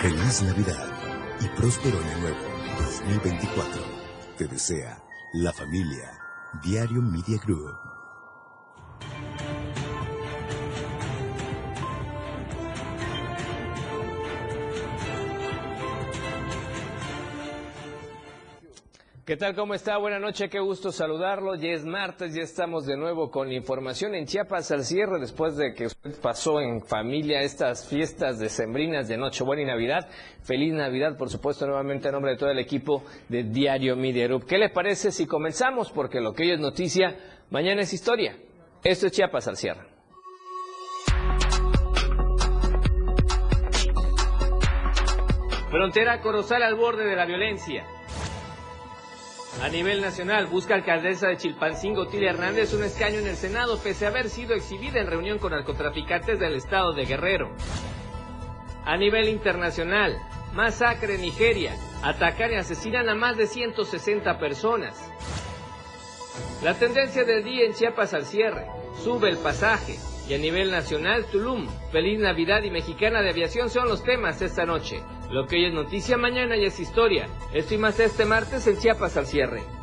Feliz Navidad y próspero año nuevo 2024. Te desea la familia Diario Media Group. ¿Qué tal? ¿Cómo está? Buenas noches, qué gusto saludarlo. Ya es martes, ya estamos de nuevo con información en Chiapas al cierre después de que usted pasó en familia estas fiestas decembrinas de Nochebuena y Navidad. Feliz Navidad, por supuesto, nuevamente a nombre de todo el equipo de Diario Media Group. ¿Qué le parece si comenzamos? Porque lo que hoy es noticia, mañana es historia. Esto es Chiapas al cierre. Frontera Corozal al borde de la violencia. A nivel nacional, busca alcaldesa de Chilpancingo, Tilia Hernández, un escaño en el Senado, pese a haber sido exhibida en reunión con narcotraficantes del estado de Guerrero. A nivel internacional, masacre en Nigeria. Atacan y asesinan a más de 160 personas. La tendencia del día en Chiapas al cierre. Sube el pasaje. Y a nivel nacional, Tulum, Feliz Navidad y Mexicana de Aviación son los temas esta noche. Lo que hoy es noticia, mañana ya es historia. Esto y más este martes en Chiapas al cierre.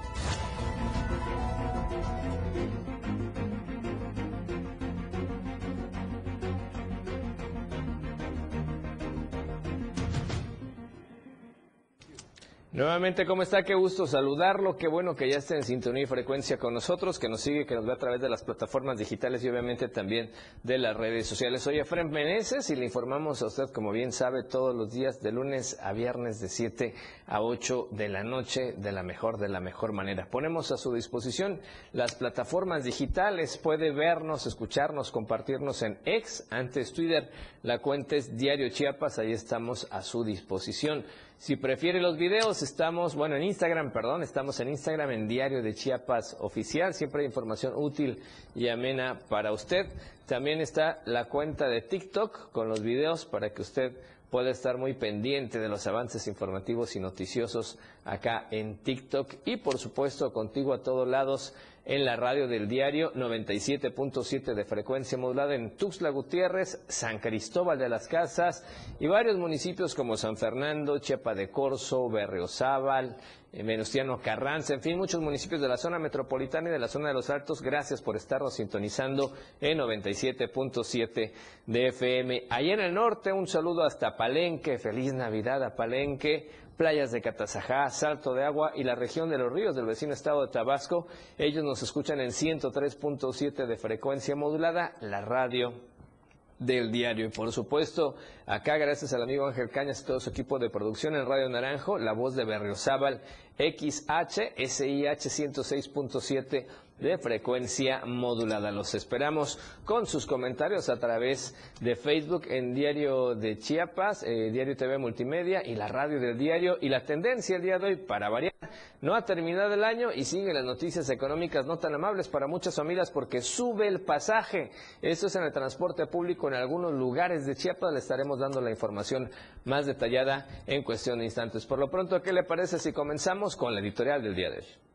Nuevamente, ¿cómo está? Qué gusto saludarlo. Qué bueno que ya esté en sintonía y frecuencia con nosotros, que nos sigue, que nos ve a través de las plataformas digitales y obviamente también de las redes sociales. Soy Efraín Meneses y le informamos a usted, como bien sabe, todos los días de lunes a viernes de 7 a 8 de la noche de la mejor, de la mejor manera. Ponemos a su disposición las plataformas digitales. Puede vernos, escucharnos, compartirnos en ex, antes Twitter. La cuenta es Diario Chiapas. Ahí estamos a su disposición. Si prefiere los videos, estamos, bueno, en Instagram, perdón, estamos en Instagram en Diario de Chiapas Oficial. Siempre hay información útil y amena para usted. También está la cuenta de TikTok con los videos para que usted pueda estar muy pendiente de los avances informativos y noticiosos acá en TikTok. Y por supuesto, contigo a todos lados en la radio del diario 97.7 de frecuencia modulada en Tuxtla Gutiérrez, San Cristóbal de las Casas y varios municipios como San Fernando, Chepa de Corzo, Berriozábal, eh, Venustiano Carranza, en fin, muchos municipios de la zona metropolitana y de la zona de los Altos. Gracias por estarnos sintonizando en 97.7 de FM. Allá en el norte, un saludo hasta Palenque. Feliz Navidad a Palenque playas de Catazajá, Salto de Agua y la región de los ríos del vecino estado de Tabasco. Ellos nos escuchan en 103.7 de frecuencia modulada, la radio del diario. Y por supuesto, acá gracias al amigo Ángel Cañas y todo su equipo de producción en Radio Naranjo, la voz de Berriozábal XH, SIH 106.7 de frecuencia modulada. Los esperamos con sus comentarios a través de Facebook en Diario de Chiapas, eh, Diario TV Multimedia y la radio del diario. Y la tendencia el día de hoy, para variar, no ha terminado el año y siguen las noticias económicas no tan amables para muchas familias porque sube el pasaje. Esto es en el transporte público en algunos lugares de Chiapas. Le estaremos dando la información más detallada en cuestión de instantes. Por lo pronto, ¿qué le parece si comenzamos con la editorial del día de hoy?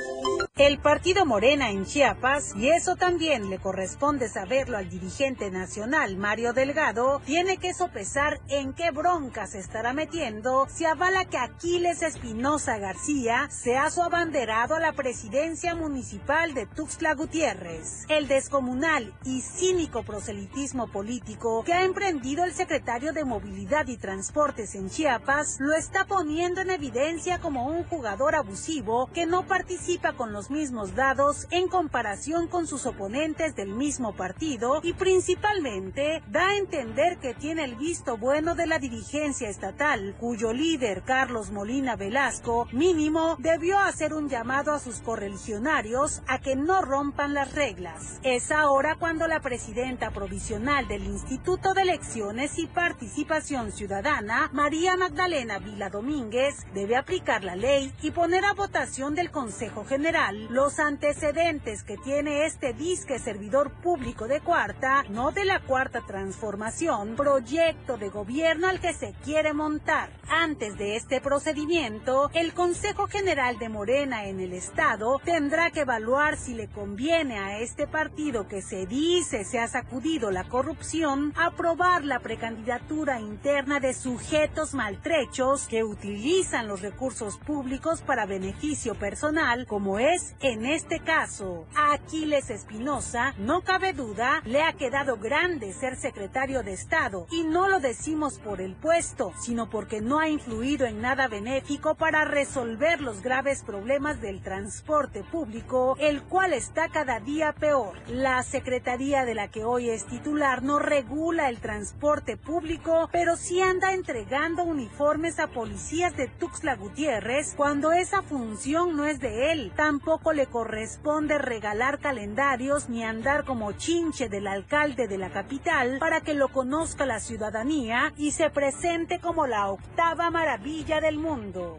El partido Morena en Chiapas, y eso también le corresponde saberlo al dirigente nacional Mario Delgado, tiene que sopesar en qué bronca se estará metiendo si avala que Aquiles Espinosa García sea su abanderado a la presidencia municipal de Tuxtla Gutiérrez. El descomunal y cínico proselitismo político que ha emprendido el secretario de Movilidad y Transportes en Chiapas lo está poniendo en evidencia como un jugador abusivo que no participa con los mismos dados en comparación con sus oponentes del mismo partido y principalmente da a entender que tiene el visto bueno de la dirigencia estatal, cuyo líder Carlos Molina Velasco mínimo debió hacer un llamado a sus correligionarios a que no rompan las reglas. Es ahora cuando la presidenta provisional del Instituto de Elecciones y Participación Ciudadana, María Magdalena Vila Domínguez, debe aplicar la ley y poner a votación del Consejo General los antecedentes que tiene este disque servidor público de cuarta, no de la cuarta transformación, proyecto de gobierno al que se quiere montar. Antes de este procedimiento, el Consejo General de Morena en el Estado tendrá que evaluar si le conviene a este partido que se dice se ha sacudido la corrupción aprobar la precandidatura interna de sujetos maltrechos que utilizan los recursos públicos para beneficio personal, como es en este caso. A Aquiles Espinosa, no cabe duda, le ha quedado grande ser secretario de Estado y no lo decimos por el puesto, sino porque no ha influido en nada benéfico para resolver los graves problemas del transporte público, el cual está cada día peor. La secretaría de la que hoy es titular no regula el transporte público, pero sí anda entregando uniformes a policías de Tuxtla Gutiérrez cuando esa función no es de él. Tampoco le corresponde regalar calendarios ni andar como chinche del alcalde de la capital para que lo conozca la ciudadanía y se presente como la octava maravilla del mundo.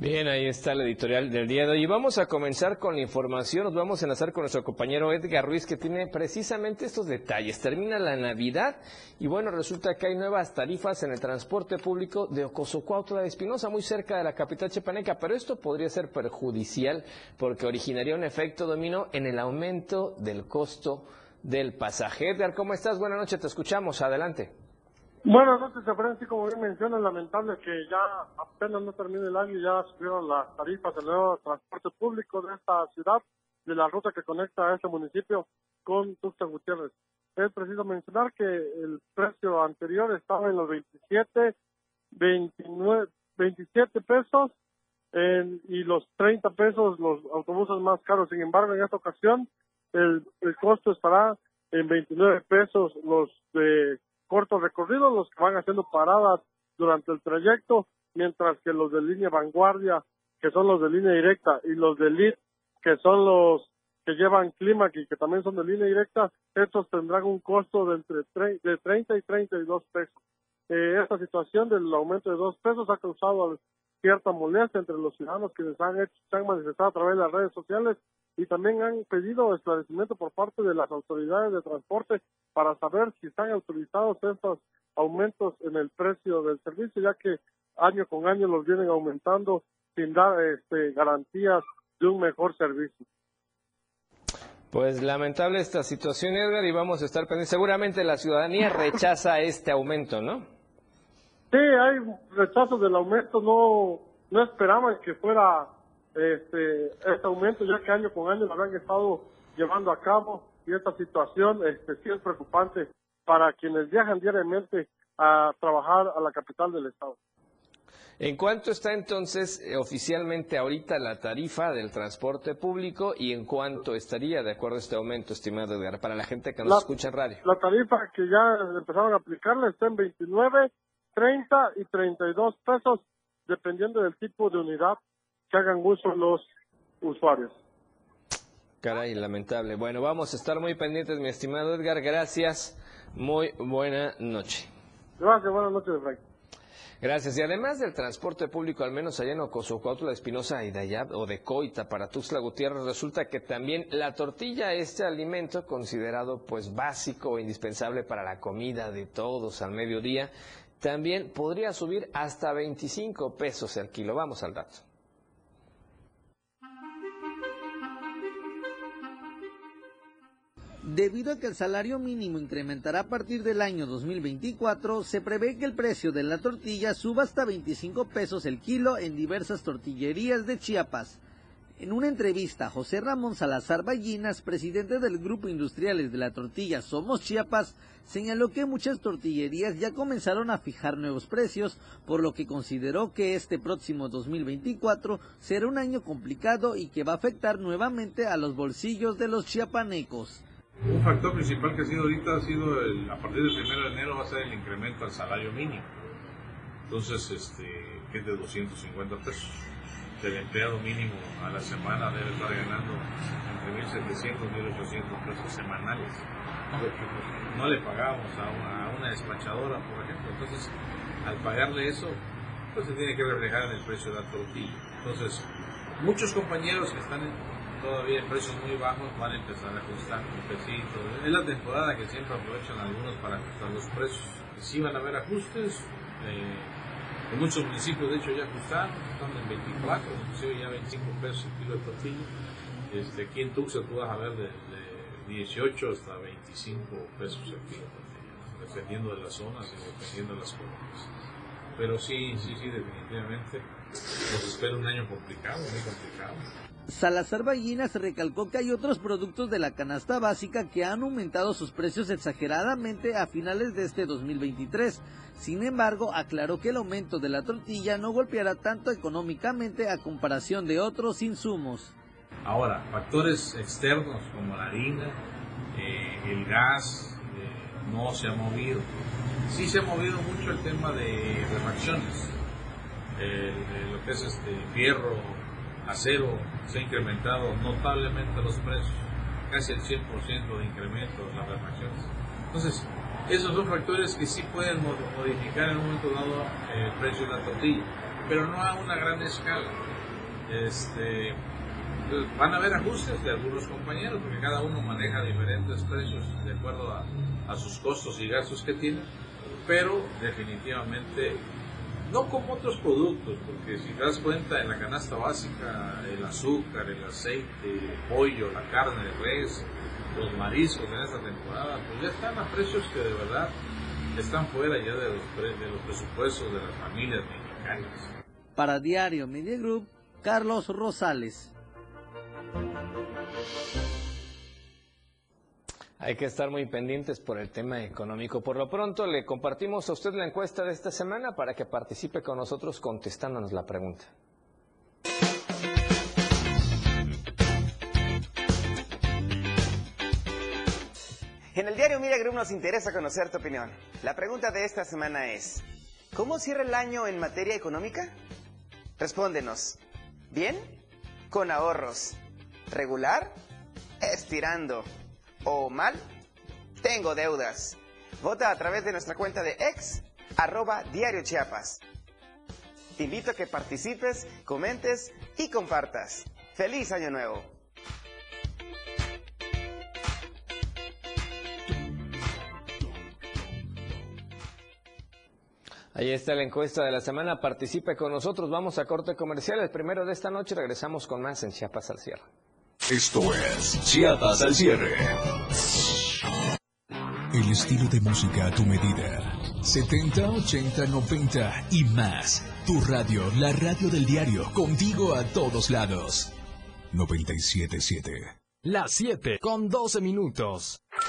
Bien, ahí está el editorial del día de hoy. Vamos a comenzar con la información. Nos vamos a enlazar con nuestro compañero Edgar Ruiz, que tiene precisamente estos detalles. Termina la Navidad y bueno, resulta que hay nuevas tarifas en el transporte público de Ocosocuautla de Espinosa, muy cerca de la capital chepaneca. Pero esto podría ser perjudicial porque originaría un efecto dominó en el aumento del costo del pasaje. Edgar, ¿cómo estás? Buenas noches, te escuchamos. Adelante. Buenas noches, Efraín. Sí, como bien menciona, lamentable que ya apenas no termine el año y ya subieron las tarifas del nuevo transporte público de esta ciudad, de la ruta que conecta a este municipio con Tuxtla Gutiérrez. Es preciso mencionar que el precio anterior estaba en los 27, 29, 27 pesos y los 30 pesos los autobuses más caros. Sin embargo, en esta ocasión el, el costo estará en 29 pesos los de cortos recorridos, los que van haciendo paradas durante el trayecto, mientras que los de línea vanguardia, que son los de línea directa, y los de elite, que son los que llevan clima y que también son de línea directa, estos tendrán un costo de entre de 30 y 32 pesos. Eh, esta situación del aumento de dos pesos ha causado cierta molestia entre los ciudadanos que han, hecho, se han manifestado a través de las redes sociales y también han pedido esclarecimiento por parte de las autoridades de transporte para saber si están autorizados estos aumentos en el precio del servicio, ya que año con año los vienen aumentando sin dar este, garantías de un mejor servicio. Pues lamentable esta situación, Edgar, y vamos a estar pendientes. Seguramente la ciudadanía rechaza este aumento, ¿no? Sí, hay rechazo del aumento, no, no esperaban que fuera este, este aumento, ya que año con año lo habían estado llevando a cabo y esta situación este, sí es preocupante para quienes viajan diariamente a trabajar a la capital del estado. ¿En cuánto está entonces eh, oficialmente ahorita la tarifa del transporte público y en cuánto estaría de acuerdo a este aumento, estimado Edgar, para la gente que nos escucha en radio? La tarifa que ya empezaron a aplicarla está en 29, 30 y 32 pesos, dependiendo del tipo de unidad que hagan uso los usuarios. Caray, lamentable. Bueno, vamos a estar muy pendientes, mi estimado Edgar. Gracias. Muy buena noche. Gracias, buenas noches, Frank. Gracias. Y además del transporte público, al menos allá en Ocosocuautla, Espinosa y de o de Coita para Tuxtla Gutiérrez, resulta que también la tortilla, este alimento considerado pues básico o indispensable para la comida de todos al mediodía, también podría subir hasta 25 pesos el kilo. Vamos al dato. Debido a que el salario mínimo incrementará a partir del año 2024, se prevé que el precio de la tortilla suba hasta 25 pesos el kilo en diversas tortillerías de Chiapas. En una entrevista, José Ramón Salazar Ballinas, presidente del Grupo Industriales de la Tortilla Somos Chiapas, señaló que muchas tortillerías ya comenzaron a fijar nuevos precios, por lo que consideró que este próximo 2024 será un año complicado y que va a afectar nuevamente a los bolsillos de los chiapanecos. Un factor principal que ha sido ahorita ha sido, el, a partir del 1 de enero va a ser el incremento al salario mínimo. Entonces, este, que es de 250 pesos. El empleado mínimo a la semana debe estar ganando entre 1.700 y 1.800 pesos semanales. No le pagamos a una, despachadora, por ejemplo. Entonces, al pagarle eso, pues se tiene que reflejar en el precio de la tortilla. Entonces, muchos compañeros que están todavía en precios muy bajos van a empezar a ajustar un pesito. Es la temporada que siempre aprovechan algunos para ajustar los precios. Si van a haber ajustes, eh, en muchos municipios de hecho ya ajustaron, están en 24, inclusive ya 25 pesos el kilo de tortilla. Este, aquí en Tuxtla tú vas a ver de, 18 hasta 25 pesos el kilo de tortilla, dependiendo de las zonas y dependiendo de las colonias. Pero sí, sí, sí, definitivamente nos espera un año complicado, muy complicado. Salazar Ballinas recalcó que hay otros productos de la canasta básica que han aumentado sus precios exageradamente a finales de este 2023. Sin embargo, aclaró que el aumento de la tortilla no golpeará tanto económicamente a comparación de otros insumos. Ahora, factores externos como la harina, eh, el gas, eh, no se ha movido. Sí se ha movido mucho el tema de refacciones, lo que es este fierro, acero, se ha incrementado notablemente los precios, casi el 100% de incremento en las refacciones. Entonces, esos son factores que sí pueden modificar en un momento dado el precio de la tortilla, pero no a una gran escala. Este, van a haber ajustes de algunos compañeros, porque cada uno maneja diferentes precios de acuerdo a, a sus costos y gastos que tiene, pero definitivamente no como otros productos, porque si das cuenta en la canasta básica, el azúcar, el aceite, el pollo, la carne de res, los mariscos en esta temporada, pues ya están a precios que de verdad están fuera ya de los, de los presupuestos de las familias mexicanas. Para Diario Media Group, Carlos Rosales. Hay que estar muy pendientes por el tema económico. Por lo pronto, le compartimos a usted la encuesta de esta semana para que participe con nosotros contestándonos la pregunta. En el diario Mira nos interesa conocer tu opinión. La pregunta de esta semana es, ¿cómo cierra el año en materia económica? Respóndenos. ¿Bien? Con ahorros. ¿Regular? Estirando o mal, tengo deudas. Vota a través de nuestra cuenta de ex, arroba diario. Te invito a que participes, comentes y compartas. ¡Feliz Año Nuevo! Ahí está la encuesta de la semana. Participe con nosotros. Vamos a corte comercial. El primero de esta noche regresamos con más en Chiapas al cierre. Esto es Chiapas al cierre. El estilo de música a tu medida. 70, 80, 90 y más. Tu radio, la radio del diario, contigo a todos lados. 977. Las 7 con 12 minutos.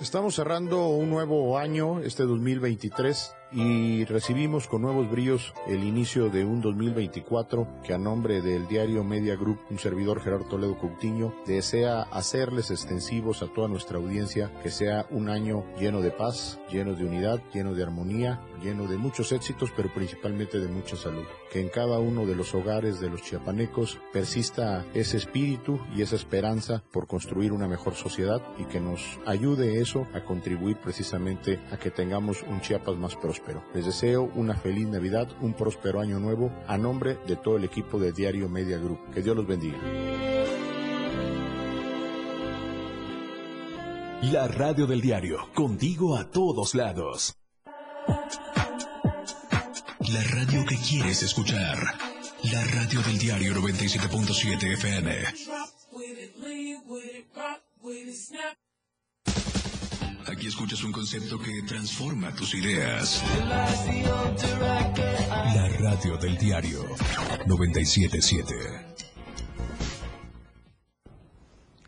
Estamos cerrando un nuevo año, este 2023, y recibimos con nuevos bríos el inicio de un 2024 que a nombre del diario Media Group, un servidor Gerardo Toledo Coutinho, desea hacerles extensivos a toda nuestra audiencia que sea un año lleno de paz, lleno de unidad, lleno de armonía, lleno de muchos éxitos, pero principalmente de mucha salud. Que en cada uno de los hogares de los chiapanecos persista ese espíritu y esa esperanza por construir una mejor sociedad y que nos ayude eso a contribuir precisamente a que tengamos un Chiapas más próspero. Les deseo una feliz Navidad, un próspero año nuevo a nombre de todo el equipo de Diario Media Group. Que Dios los bendiga. La radio del diario, contigo a todos lados. La radio que quieres escuchar. La radio del diario 97.7 FM. Aquí escuchas un concepto que transforma tus ideas. La radio del diario 977.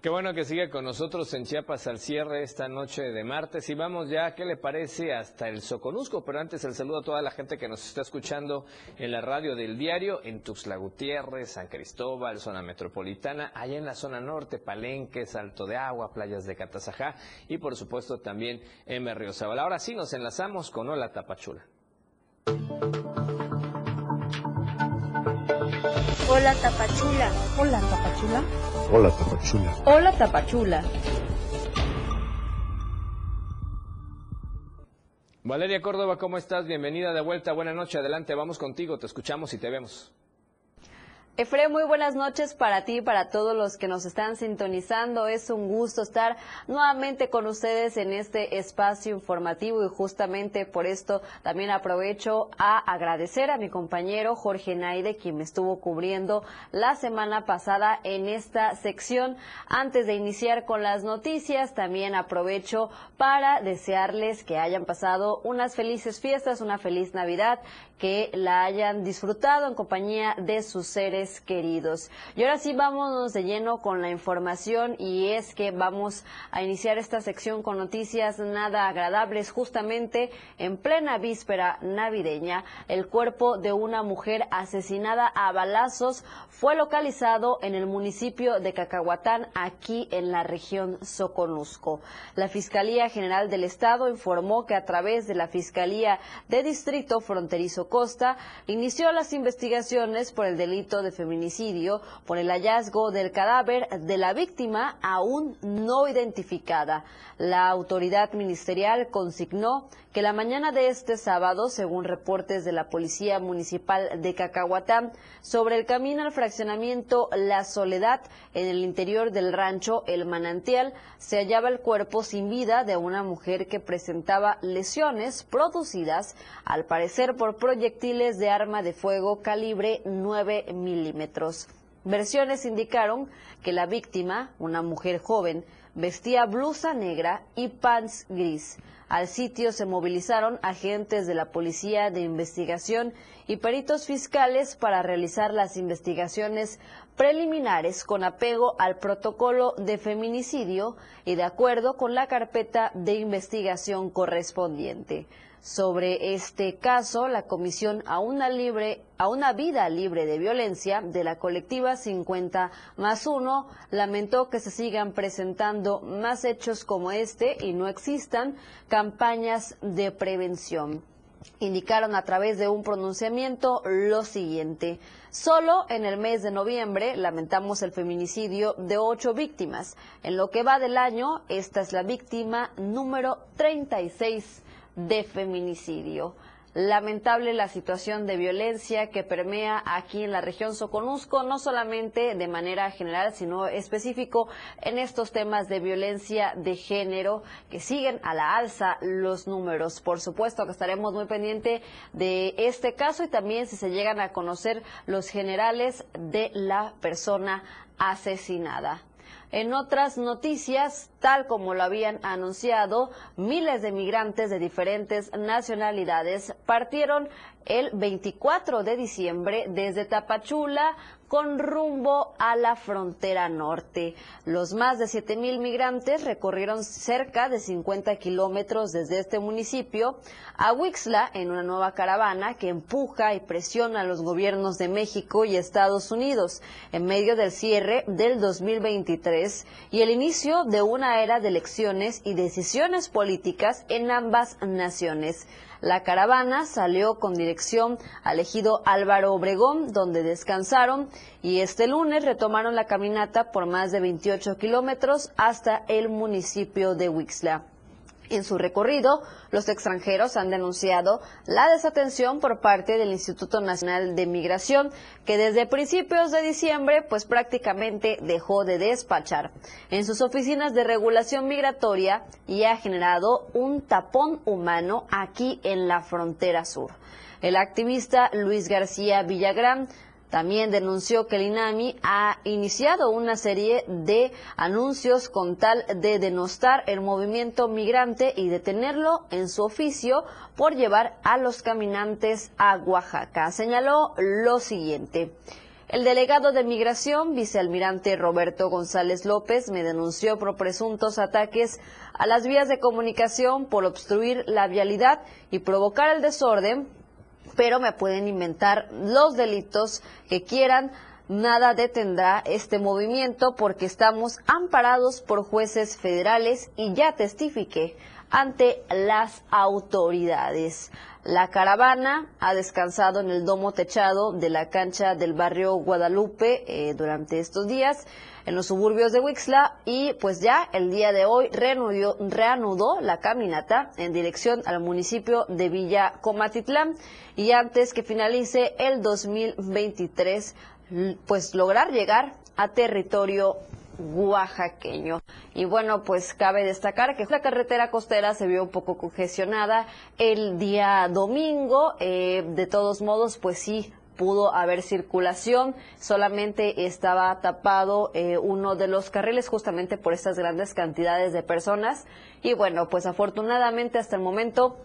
Qué bueno que siga con nosotros en Chiapas al cierre esta noche de martes y vamos ya, ¿qué le parece? Hasta el Soconusco, pero antes el saludo a toda la gente que nos está escuchando en la radio del diario, en Tuxtla Gutiérrez, San Cristóbal, zona metropolitana, allá en la zona norte, Palenque, Salto de Agua, playas de Catazajá y por supuesto también en Berriozabal. Ahora sí nos enlazamos con Hola Tapachula. Hola Tapachula. Hola Tapachula. Hola, Tapachula. Hola Tapachula. Valeria Córdoba, ¿cómo estás? Bienvenida de vuelta. Buenas noches. Adelante, vamos contigo. Te escuchamos y te vemos. Efre, muy buenas noches para ti y para todos los que nos están sintonizando. Es un gusto estar nuevamente con ustedes en este espacio informativo y justamente por esto también aprovecho a agradecer a mi compañero Jorge Naide, quien me estuvo cubriendo la semana pasada en esta sección. Antes de iniciar con las noticias, también aprovecho para desearles que hayan pasado unas felices fiestas, una feliz Navidad, que la hayan disfrutado en compañía de sus seres queridos. Y ahora sí vámonos de lleno con la información y es que vamos a iniciar esta sección con noticias nada agradables. Justamente en plena víspera navideña, el cuerpo de una mujer asesinada a balazos fue localizado en el municipio de Cacahuatán, aquí en la región Soconusco. La Fiscalía General del Estado informó que a través de la Fiscalía de Distrito Fronterizo Costa inició las investigaciones por el delito de feminicidio por el hallazgo del cadáver de la víctima aún no identificada. La autoridad ministerial consignó que la mañana de este sábado, según reportes de la Policía Municipal de Cacahuatán, sobre el camino al fraccionamiento La Soledad, en el interior del rancho El Manantial, se hallaba el cuerpo sin vida de una mujer que presentaba lesiones producidas, al parecer por proyectiles de arma de fuego calibre 9 milímetros. Versiones indicaron que la víctima, una mujer joven, vestía blusa negra y pants gris. Al sitio se movilizaron agentes de la Policía de Investigación y peritos fiscales para realizar las investigaciones preliminares con apego al protocolo de feminicidio y de acuerdo con la carpeta de investigación correspondiente. Sobre este caso, la Comisión a una, libre, a una vida libre de violencia de la colectiva 50 más 1 lamentó que se sigan presentando más hechos como este y no existan campañas de prevención. Indicaron a través de un pronunciamiento lo siguiente. Solo en el mes de noviembre lamentamos el feminicidio de ocho víctimas. En lo que va del año, esta es la víctima número 36 de feminicidio. Lamentable la situación de violencia que permea aquí en la región Soconusco, no solamente de manera general, sino específico en estos temas de violencia de género que siguen a la alza los números. Por supuesto que estaremos muy pendientes de este caso y también si se llegan a conocer los generales de la persona asesinada. En otras noticias, tal como lo habían anunciado, miles de migrantes de diferentes nacionalidades partieron el 24 de diciembre desde Tapachula con rumbo a la frontera norte. Los más de 7 mil migrantes recorrieron cerca de 50 kilómetros desde este municipio a Wixla en una nueva caravana que empuja y presiona a los gobiernos de México y Estados Unidos en medio del cierre del 2023 y el inicio de una era de elecciones y decisiones políticas en ambas naciones. La caravana salió con dirección al ejido Álvaro Obregón, donde descansaron, y este lunes retomaron la caminata por más de 28 kilómetros hasta el municipio de Wixla. En su recorrido, los extranjeros han denunciado la desatención por parte del Instituto Nacional de Migración, que desde principios de diciembre pues prácticamente dejó de despachar en sus oficinas de regulación migratoria y ha generado un tapón humano aquí en la frontera sur. El activista Luis García Villagrán también denunció que el INAMI ha iniciado una serie de anuncios con tal de denostar el movimiento migrante y detenerlo en su oficio por llevar a los caminantes a Oaxaca. Señaló lo siguiente. El delegado de migración, vicealmirante Roberto González López, me denunció por presuntos ataques a las vías de comunicación por obstruir la vialidad y provocar el desorden pero me pueden inventar los delitos que quieran. Nada detendrá este movimiento porque estamos amparados por jueces federales y ya testifiqué ante las autoridades. La caravana ha descansado en el domo techado de la cancha del barrio Guadalupe eh, durante estos días en los suburbios de Wixla y pues ya el día de hoy reanudó, reanudó la caminata en dirección al municipio de Villa Comatitlán y antes que finalice el 2023 pues lograr llegar a territorio oaxaqueño. Y bueno, pues cabe destacar que la carretera costera se vio un poco congestionada el día domingo. Eh, de todos modos, pues sí, pudo haber circulación, solamente estaba tapado eh, uno de los carriles justamente por estas grandes cantidades de personas y bueno, pues afortunadamente hasta el momento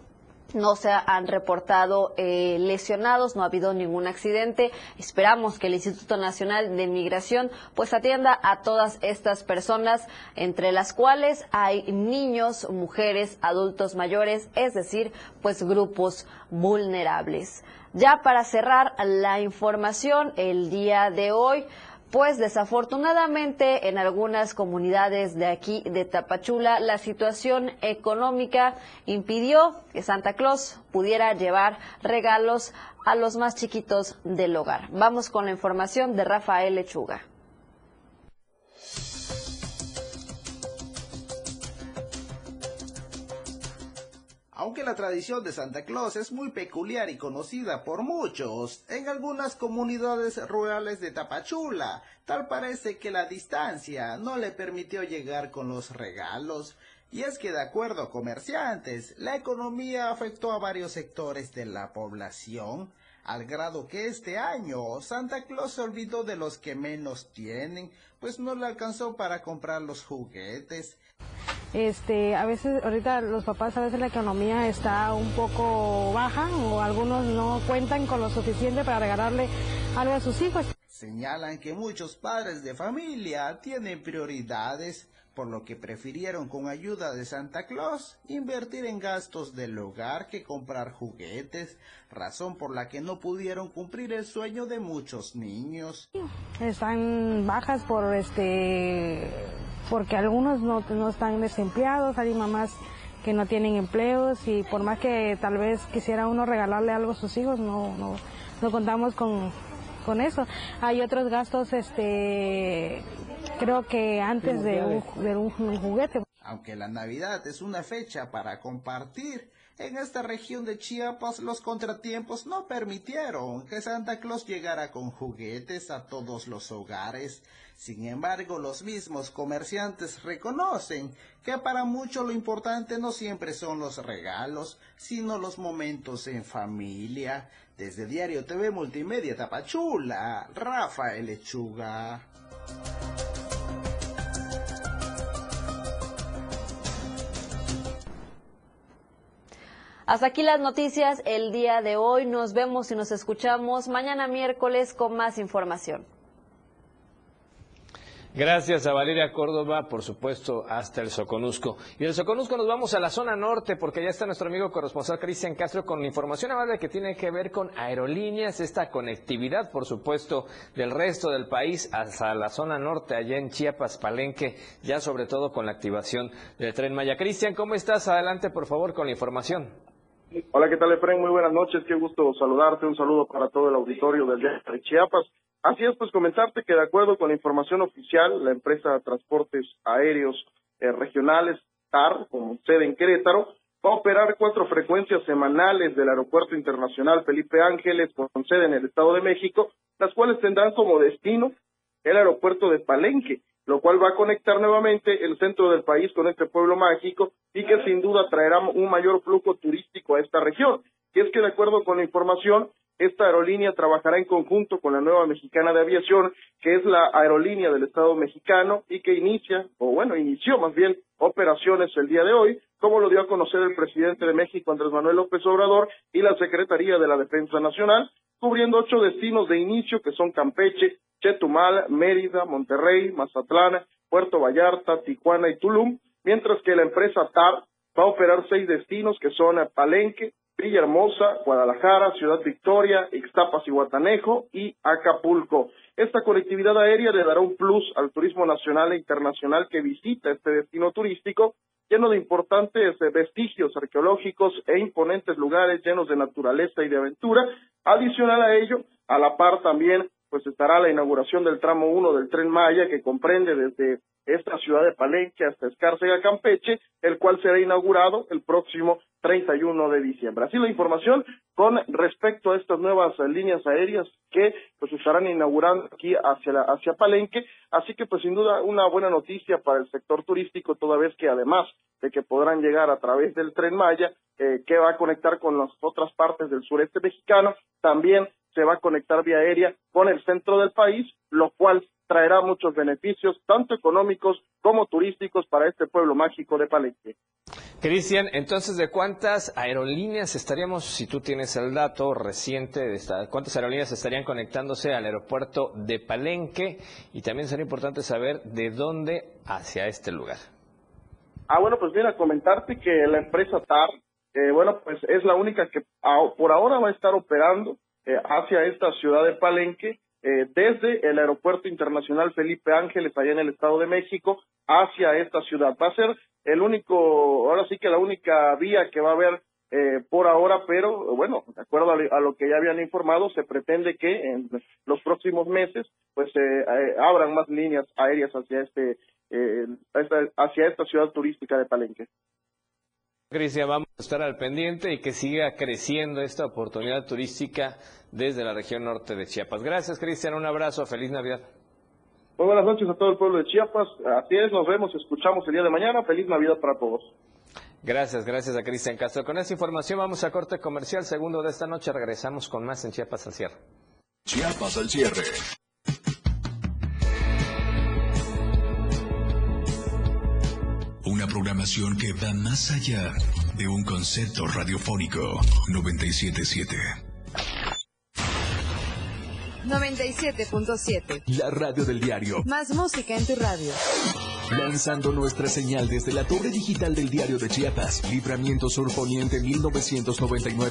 no se han reportado eh, lesionados, no ha habido ningún accidente. Esperamos que el Instituto Nacional de Migración pues atienda a todas estas personas, entre las cuales hay niños, mujeres, adultos mayores, es decir, pues grupos vulnerables. Ya para cerrar la información, el día de hoy, pues desafortunadamente en algunas comunidades de aquí de Tapachula la situación económica impidió que Santa Claus pudiera llevar regalos a los más chiquitos del hogar. Vamos con la información de Rafael Lechuga. Aunque la tradición de Santa Claus es muy peculiar y conocida por muchos, en algunas comunidades rurales de Tapachula, tal parece que la distancia no le permitió llegar con los regalos. Y es que de acuerdo a comerciantes, la economía afectó a varios sectores de la población, al grado que este año Santa Claus se olvidó de los que menos tienen, pues no le alcanzó para comprar los juguetes. Este, a veces, ahorita los papás, a veces la economía está un poco baja o algunos no cuentan con lo suficiente para regalarle algo a sus hijos. Señalan que muchos padres de familia tienen prioridades, por lo que prefirieron con ayuda de Santa Claus invertir en gastos del hogar que comprar juguetes, razón por la que no pudieron cumplir el sueño de muchos niños. Están bajas por este porque algunos no, no están desempleados, hay mamás que no tienen empleos y por más que tal vez quisiera uno regalarle algo a sus hijos, no, no, no contamos con, con eso. Hay otros gastos, este, creo que antes de un, de un juguete. Aunque la Navidad es una fecha para compartir, en esta región de Chiapas los contratiempos no permitieron que Santa Claus llegara con juguetes a todos los hogares. Sin embargo, los mismos comerciantes reconocen que para muchos lo importante no siempre son los regalos, sino los momentos en familia. Desde Diario TV Multimedia Tapachula, Rafael Lechuga. Hasta aquí las noticias el día de hoy. Nos vemos y nos escuchamos mañana miércoles con más información. Gracias a Valeria Córdoba, por supuesto, hasta el Soconusco. Y del Soconusco nos vamos a la zona norte, porque ya está nuestro amigo corresponsal Cristian Castro con información amable que tiene que ver con aerolíneas, esta conectividad, por supuesto, del resto del país hasta la zona norte, allá en Chiapas, Palenque, ya sobre todo con la activación del tren Maya. Cristian, ¿cómo estás? Adelante, por favor, con la información. Hola, ¿qué tal, Efraín? Muy buenas noches, qué gusto saludarte. Un saludo para todo el auditorio del de Chiapas. Así es, pues comentarte que de acuerdo con la información oficial, la empresa de Transportes Aéreos eh, Regionales, TAR, con sede en Querétaro, va a operar cuatro frecuencias semanales del Aeropuerto Internacional Felipe Ángeles, con sede en el Estado de México, las cuales tendrán como destino el aeropuerto de Palenque, lo cual va a conectar nuevamente el centro del país con este pueblo mágico y que sin duda traerá un mayor flujo turístico a esta región. Y es que de acuerdo con la información, esta aerolínea trabajará en conjunto con la nueva mexicana de aviación, que es la aerolínea del Estado mexicano y que inicia, o bueno, inició más bien operaciones el día de hoy, como lo dio a conocer el presidente de México, Andrés Manuel López Obrador, y la Secretaría de la Defensa Nacional, cubriendo ocho destinos de inicio que son Campeche, Chetumal, Mérida, Monterrey, Mazatlán, Puerto Vallarta, Tijuana y Tulum, mientras que la empresa TAR va a operar seis destinos que son Palenque, Villahermosa, Guadalajara, Ciudad Victoria, Ixtapas y Guatanejo y Acapulco. Esta conectividad aérea le dará un plus al turismo nacional e internacional que visita este destino turístico, lleno de importantes eh, vestigios arqueológicos e imponentes lugares llenos de naturaleza y de aventura. Adicional a ello, a la par también pues estará la inauguración del tramo 1 del Tren Maya que comprende desde esta ciudad de Palenque hasta Escárcega, Campeche, el cual será inaugurado el próximo 31 de diciembre. Así la información con respecto a estas nuevas líneas aéreas que pues estarán inaugurando aquí hacia hacia Palenque, así que pues sin duda una buena noticia para el sector turístico toda vez que además de que podrán llegar a través del Tren Maya eh, que va a conectar con las otras partes del sureste mexicano, también se va a conectar vía aérea con el centro del país, lo cual traerá muchos beneficios, tanto económicos como turísticos, para este pueblo mágico de Palenque. Cristian, entonces, ¿de cuántas aerolíneas estaríamos, si tú tienes el dato reciente, de esta, cuántas aerolíneas estarían conectándose al aeropuerto de Palenque? Y también sería importante saber de dónde hacia este lugar. Ah, bueno, pues mira, comentarte que la empresa TAR, eh, bueno, pues es la única que por ahora va a estar operando eh, hacia esta ciudad de Palenque eh, desde el Aeropuerto Internacional Felipe Ángeles, allá en el Estado de México, hacia esta ciudad. Va a ser el único, ahora sí que la única vía que va a haber eh, por ahora, pero bueno, de acuerdo a, lo que ya habían informado, se pretende que en los próximos meses pues eh, abran más líneas aéreas hacia este hacia esta ciudad turística de Palenque. Cristian, vamos a estar al pendiente y que siga creciendo esta oportunidad turística desde la región norte de Chiapas. Gracias, Cristian. Un abrazo. Feliz Navidad. Muy buenas noches a todo el pueblo de Chiapas. Así es, nos vemos, escuchamos el día de mañana. Feliz Navidad para todos. Gracias, gracias a Cristian Castro. Con esta información vamos a corte comercial. Segundo de esta noche regresamos con más en Chiapas al cierre. Chiapas al cierre. Que va más allá de un concepto radiofónico 977. 97.7. La radio del diario. Más música en tu radio. Lanzando nuestra señal desde la torre digital del diario de Chiapas, Libramiento Sur Poniente 1999.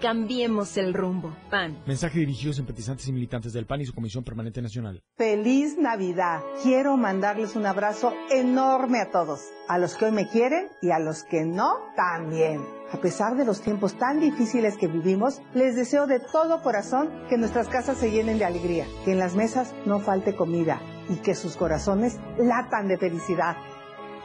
Cambiemos el rumbo. PAN. Mensaje dirigido a simpatizantes y militantes del PAN y su Comisión Permanente Nacional. Feliz Navidad. Quiero mandarles un abrazo enorme a todos. A los que hoy me quieren y a los que no, también. A pesar de los tiempos tan difíciles que vivimos, les deseo de todo corazón que nuestras casas se llenen de alegría, que en las mesas no falte comida y que sus corazones latan de felicidad.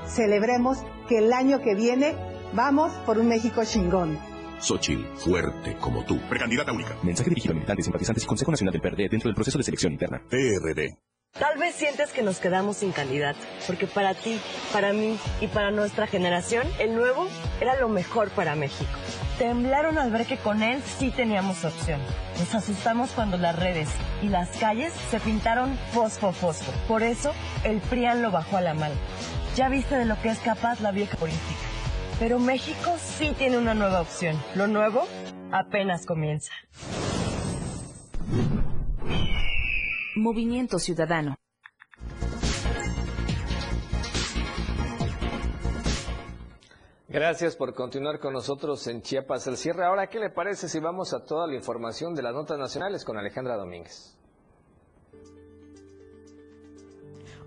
Celebremos que el año que viene vamos por un México chingón. Xochitl, fuerte como tú. Precandidata única. Mensaje dirigido a militantes, simpatizantes y Consejo Nacional del PRD dentro del proceso de selección interna. PRD. Tal vez sientes que nos quedamos sin candidato, porque para ti, para mí y para nuestra generación, el nuevo era lo mejor para México. Temblaron al ver que con él sí teníamos opción. Nos asustamos cuando las redes y las calles se pintaron fosfo fosfo. Por eso, el PRIAN lo bajó a la mano. Ya viste de lo que es capaz la vieja política. Pero México sí tiene una nueva opción. Lo nuevo apenas comienza. Movimiento Ciudadano. Gracias por continuar con nosotros en Chiapas el cierre. Ahora, ¿qué le parece si vamos a toda la información de las notas nacionales con Alejandra Domínguez?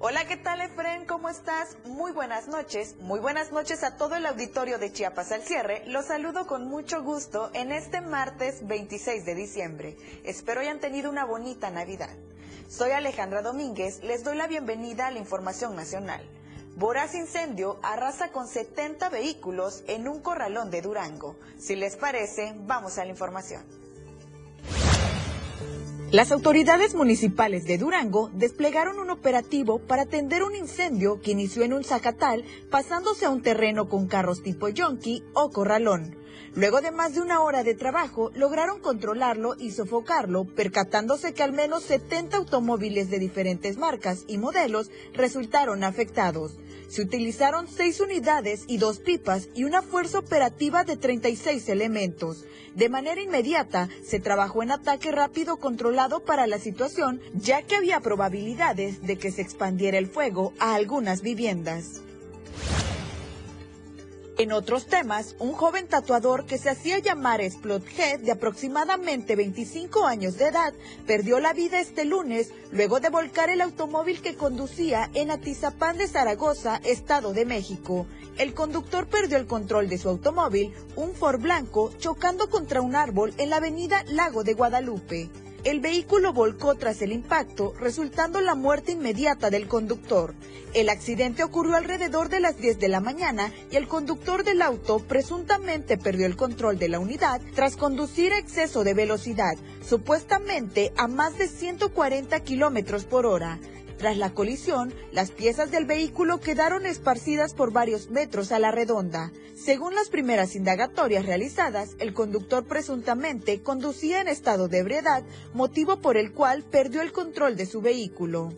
Hola, ¿qué tal, Efren? ¿Cómo estás? Muy buenas noches. Muy buenas noches a todo el auditorio de Chiapas al cierre. Los saludo con mucho gusto en este martes 26 de diciembre. Espero hayan tenido una bonita Navidad. Soy Alejandra Domínguez. Les doy la bienvenida a la información nacional. Voraz incendio arrasa con 70 vehículos en un corralón de Durango. Si les parece, vamos a la información. Las autoridades municipales de Durango desplegaron un operativo para atender un incendio que inició en un zacatal, pasándose a un terreno con carros tipo yonki o corralón. Luego de más de una hora de trabajo, lograron controlarlo y sofocarlo, percatándose que al menos 70 automóviles de diferentes marcas y modelos resultaron afectados. Se utilizaron seis unidades y dos pipas y una fuerza operativa de 36 elementos. De manera inmediata, se trabajó en ataque rápido controlado para la situación, ya que había probabilidades de que se expandiera el fuego a algunas viviendas. En otros temas, un joven tatuador que se hacía llamar Head de aproximadamente 25 años de edad perdió la vida este lunes luego de volcar el automóvil que conducía en Atizapán de Zaragoza, Estado de México. El conductor perdió el control de su automóvil, un Ford blanco, chocando contra un árbol en la avenida Lago de Guadalupe. El vehículo volcó tras el impacto, resultando la muerte inmediata del conductor. El accidente ocurrió alrededor de las 10 de la mañana y el conductor del auto presuntamente perdió el control de la unidad tras conducir a exceso de velocidad, supuestamente a más de 140 kilómetros por hora. Tras la colisión, las piezas del vehículo quedaron esparcidas por varios metros a la redonda. Según las primeras indagatorias realizadas, el conductor presuntamente conducía en estado de ebriedad, motivo por el cual perdió el control de su vehículo.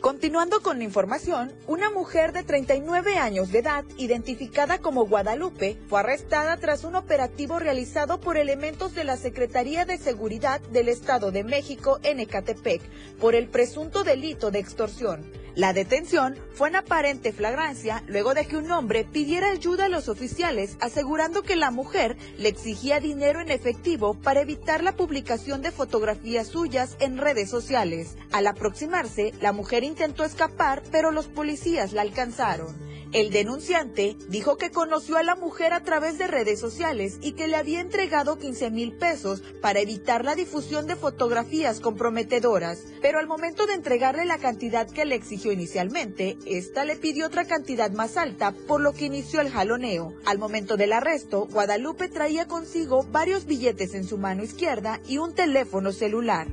Continuando con la información, una mujer de 39 años de edad, identificada como Guadalupe, fue arrestada tras un operativo realizado por elementos de la Secretaría de Seguridad del Estado de México en Ecatepec por el presunto delito de extorsión. La detención fue en aparente flagrancia luego de que un hombre pidiera ayuda a los oficiales asegurando que la mujer le exigía dinero en efectivo para evitar la publicación de fotografías suyas en redes sociales. Al aproximarse, la mujer intentó escapar, pero los policías la alcanzaron. El denunciante dijo que conoció a la mujer a través de redes sociales y que le había entregado 15 mil pesos para evitar la difusión de fotografías comprometedoras, pero al momento de entregarle la cantidad que le inicialmente, esta le pidió otra cantidad más alta, por lo que inició el jaloneo. Al momento del arresto, Guadalupe traía consigo varios billetes en su mano izquierda y un teléfono celular.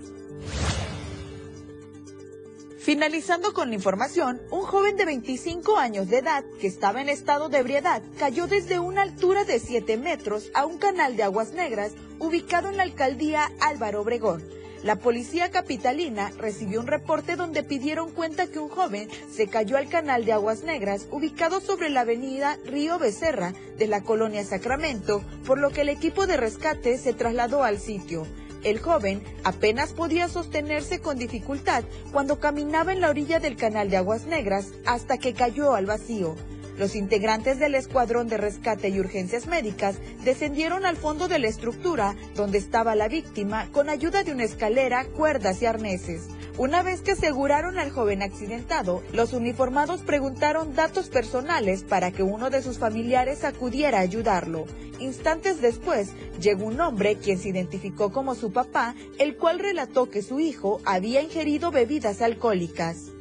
Finalizando con la información, un joven de 25 años de edad que estaba en estado de ebriedad cayó desde una altura de 7 metros a un canal de aguas negras ubicado en la alcaldía Álvaro Obregón. La policía capitalina recibió un reporte donde pidieron cuenta que un joven se cayó al canal de aguas negras ubicado sobre la avenida Río Becerra de la colonia Sacramento, por lo que el equipo de rescate se trasladó al sitio. El joven apenas podía sostenerse con dificultad cuando caminaba en la orilla del canal de Aguas Negras hasta que cayó al vacío. Los integrantes del Escuadrón de Rescate y Urgencias Médicas descendieron al fondo de la estructura donde estaba la víctima con ayuda de una escalera, cuerdas y arneses. Una vez que aseguraron al joven accidentado, los uniformados preguntaron datos personales para que uno de sus familiares acudiera a ayudarlo. Instantes después, llegó un hombre quien se identificó como su papá, el cual relató que su hijo había ingerido bebidas alcohólicas.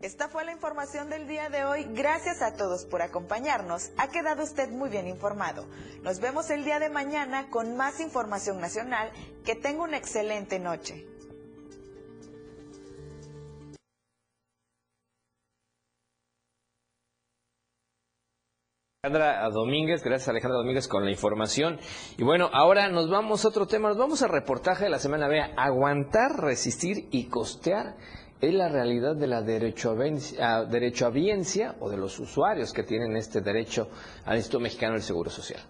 Esta fue la información del día de hoy. Gracias a todos por acompañarnos. Ha quedado usted muy bien informado. Nos vemos el día de mañana con más información nacional. Que tenga una excelente noche. Alejandra Domínguez, gracias Alejandra Domínguez con la información. Y bueno, ahora nos vamos a otro tema, nos vamos al reportaje de la semana. Vea, aguantar, resistir y costear es la realidad de la derechohabiencia, derechohabiencia o de los usuarios que tienen este derecho al Instituto Mexicano del Seguro Social.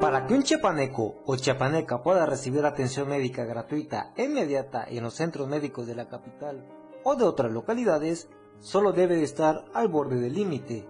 Para que un chiapaneco o chiapaneca pueda recibir atención médica gratuita e inmediata en los centros médicos de la capital o de otras localidades, solo debe estar al borde del límite.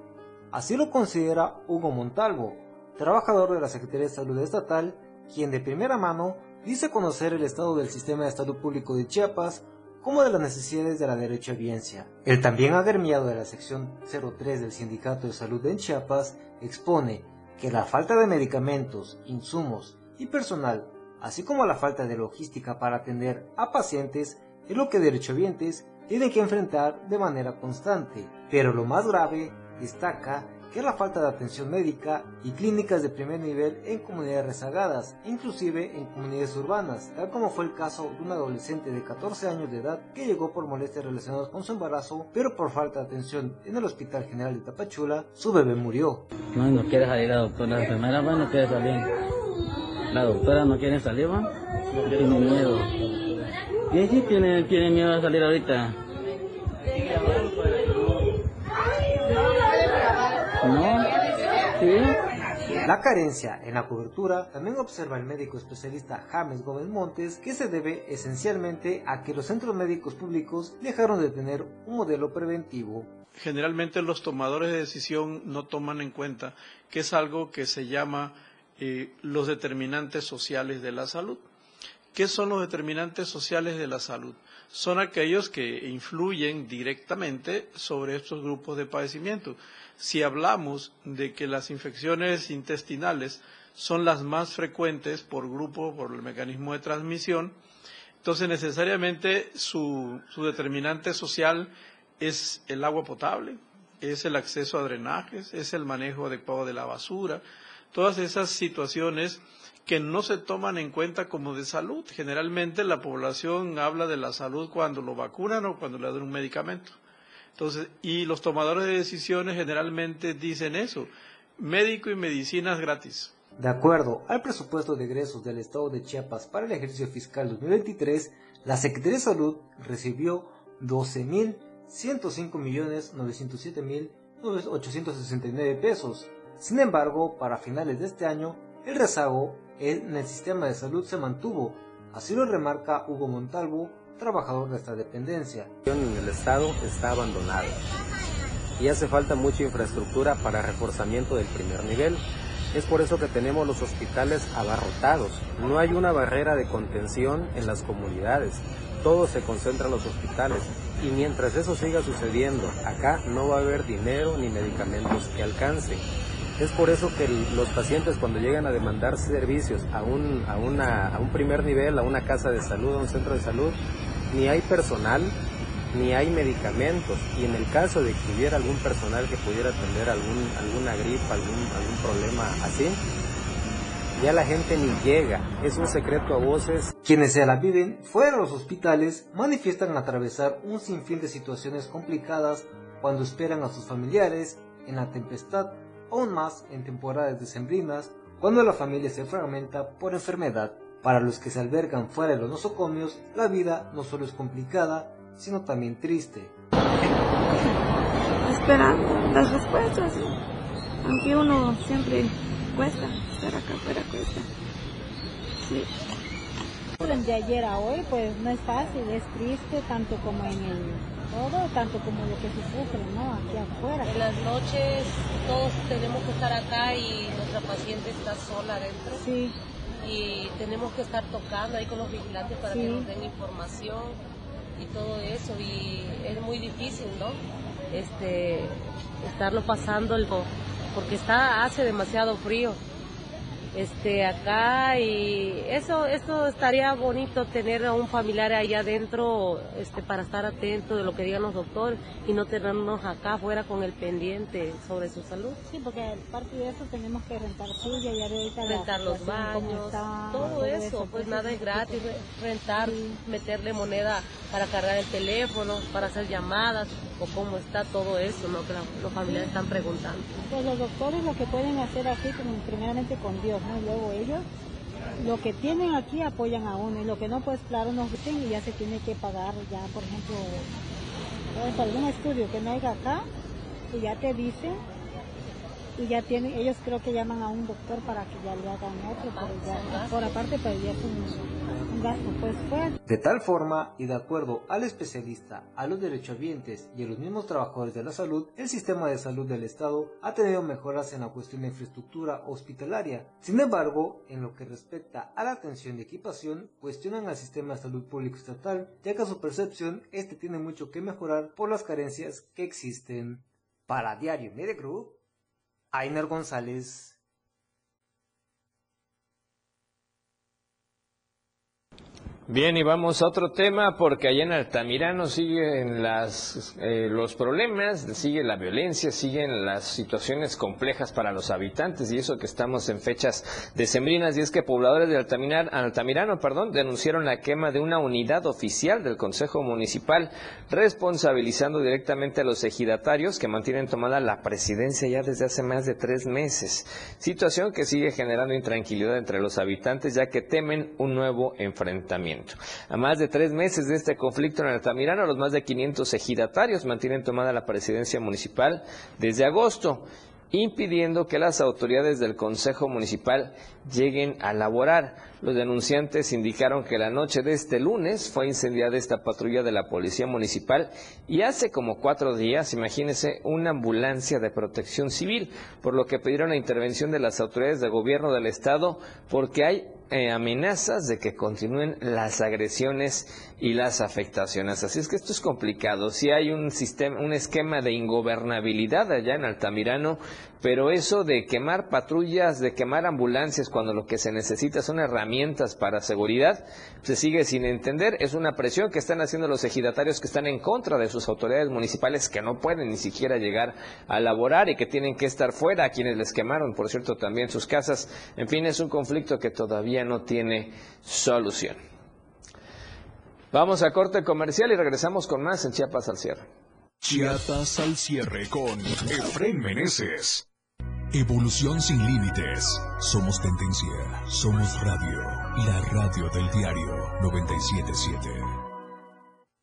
Así lo considera Hugo Montalvo, trabajador de la Secretaría de Salud Estatal, quien de primera mano dice conocer el estado del sistema de salud público de Chiapas como de las necesidades de la derecho a biencia. El también agremiado de la sección 03 del Sindicato de Salud en Chiapas expone que la falta de medicamentos, insumos y personal, así como la falta de logística para atender a pacientes, es lo que derechohabientes tienen que enfrentar de manera constante. Pero lo más grave, destaca, que es la falta de atención médica y clínicas de primer nivel en comunidades rezagadas, inclusive en comunidades urbanas, tal como fue el caso de un adolescente de 14 años de edad que llegó por molestias relacionadas con su embarazo, pero por falta de atención en el Hospital General de Tapachula, su bebé murió. No, no quiere salir la doctora, la enfermera va, no quiere salir. La doctora no quiere salir, va, tiene miedo. Y sí tiene, tiene miedo a salir ahorita. La carencia en la cobertura también observa el médico especialista James Gómez Montes que se debe esencialmente a que los centros médicos públicos dejaron de tener un modelo preventivo. Generalmente los tomadores de decisión no toman en cuenta que es algo que se llama eh, los determinantes sociales de la salud. ¿Qué son los determinantes sociales de la salud? Son aquellos que influyen directamente sobre estos grupos de padecimiento si hablamos de que las infecciones intestinales son las más frecuentes por grupo, por el mecanismo de transmisión, entonces necesariamente su, determinante social es el agua potable, es el acceso a drenajes, es el manejo adecuado de la basura, todas esas situaciones que no se toman en cuenta como de salud. Generalmente la población habla de la salud cuando lo vacunan o cuando le dan un medicamento. Entonces, y los tomadores de decisiones generalmente dicen eso, médico y medicinas gratis. De acuerdo al presupuesto de egresos del Estado de Chiapas para el ejercicio fiscal 2023, la Secretaría de Salud recibió 12.105.907.869 pesos. Sin embargo, para finales de este año, el rezago en el sistema de salud se mantuvo. Así lo remarca Hugo Montalvo, trabajador de esta dependencia. El Estado está abandonado y hace falta mucha infraestructura para reforzamiento del primer nivel. Es por eso que tenemos los hospitales abarrotados. No hay una barrera de contención en las comunidades. Todo se concentra en los hospitales. Y mientras eso siga sucediendo, acá no va a haber dinero ni medicamentos que alcancen. Es por eso que los pacientes cuando llegan a demandar servicios a un, a, una, a un primer nivel, a una casa de salud, a un centro de salud, ni hay personal, ni hay medicamentos. Y en el caso de que hubiera algún personal que pudiera atender algún, alguna gripa, algún, algún problema así, ya la gente ni llega. Es un secreto a voces. Quienes se la viven fuera de los hospitales manifiestan atravesar un sinfín de situaciones complicadas cuando esperan a sus familiares en la tempestad, aún más en temporadas decembrinas, cuando la familia se fragmenta por enfermedad para los que se albergan fuera de los nosocomios, la vida no solo es complicada, sino también triste. Esperando las respuestas, aunque uno siempre cuesta, estar acá afuera cuesta. Sí. De ayer a hoy, pues no es fácil, es triste, tanto como en el todo, tanto como lo que se sufre, ¿no? Aquí afuera. En las noches todos tenemos que estar acá y nuestra paciente está sola adentro. Sí. Y tenemos que estar tocando ahí con los vigilantes para Sí. que nos den información y todo eso. Y es muy difícil, ¿no? Este, estarlo pasando el porque está hace demasiado frío este acá y eso esto estaría bonito tener a un familiar allá adentro este para estar atento de lo que digan los doctores y no tenernos acá afuera con el pendiente sobre su salud. Sí, porque aparte de eso tenemos que rentar silla y ahorita rentar los baños está, todo eso pues nada es gratis re- rentar meterle moneda para cargar el teléfono para hacer llamadas o cómo está todo eso no que la- los familiares están preguntando. Pues los doctores lo que pueden hacer aquí, como primeramente con Dios, ¿no? Luego ellos, lo que tienen aquí apoyan a uno y lo que no, pues claro, nos dicen y ya se tiene que pagar ya, por ejemplo, pues, algún estudio que no haya acá y ya te dicen y ya tienen, ellos creo que llaman a un doctor para que ya le hagan otro, pero ya, por aparte, pues ya es un, un gasto pues fuerte. De tal forma, y de acuerdo al especialista, a los derechohabientes y a los mismos trabajadores de la salud, el sistema de salud del Estado ha tenido mejoras en la cuestión de infraestructura hospitalaria. Sin embargo, en lo que respecta a la atención y equipación, cuestionan al sistema de salud público estatal, ya que a su percepción, este tiene mucho que mejorar por las carencias que existen. Para Diario Media Group, Ainer González. Bien, y vamos a otro tema porque allá en Altamirano siguen las, eh, los problemas, sigue la violencia, siguen las situaciones complejas para los habitantes y eso que estamos en fechas decembrinas y es que pobladores de Altaminar- Altamirano perdón, denunciaron la quema de una unidad oficial del Consejo Municipal responsabilizando directamente a los ejidatarios que mantienen tomada la presidencia ya desde hace más de tres meses, situación que sigue generando intranquilidad entre los habitantes ya que temen un nuevo enfrentamiento. A más de tres meses de este conflicto en Altamirano, los más de 500 ejidatarios mantienen tomada la presidencia municipal desde agosto, impidiendo que las autoridades del Consejo Municipal lleguen a laborar. Los denunciantes indicaron que la noche de este lunes fue incendiada esta patrulla de la Policía Municipal y hace como cuatro días, imagínense, una ambulancia de protección civil, por lo que pidieron la intervención de las autoridades de gobierno del Estado porque hay eh, amenazas de que continúen las agresiones y las afectaciones. Así es que esto es complicado. Sí hay un sistema, un esquema de ingobernabilidad allá en Altamirano, pero eso de quemar patrullas, de quemar ambulancias cuando lo que se necesita son herramientas para seguridad, se sigue sin entender. Es una presión que están haciendo los ejidatarios que están en contra de sus autoridades municipales que no pueden ni siquiera llegar a laborar y que tienen que estar fuera, a quienes les quemaron, por cierto, también sus casas. En fin, es un conflicto que todavía no tiene solución. Vamos a corte comercial y regresamos con más en Chiapas al cierre. Chiapas al cierre con Efren Meneses. Evolución sin límites. Somos tendencia. Somos radio. La radio del diario 977.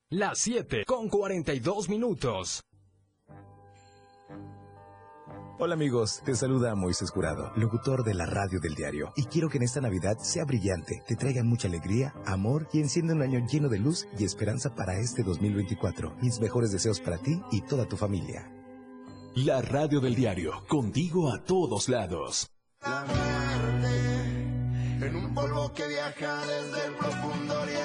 Las 7 con 42 minutos. Hola amigos, te saluda Moisés Jurado, locutor de la radio del diario. Y quiero que en esta Navidad sea brillante, te traiga mucha alegría, amor y encienda un año lleno de luz y esperanza para este 2024. Mis mejores deseos para ti y toda tu familia. La radio del diario. Contigo a todos lados. En un polvo que viaja desde el profundo oriente,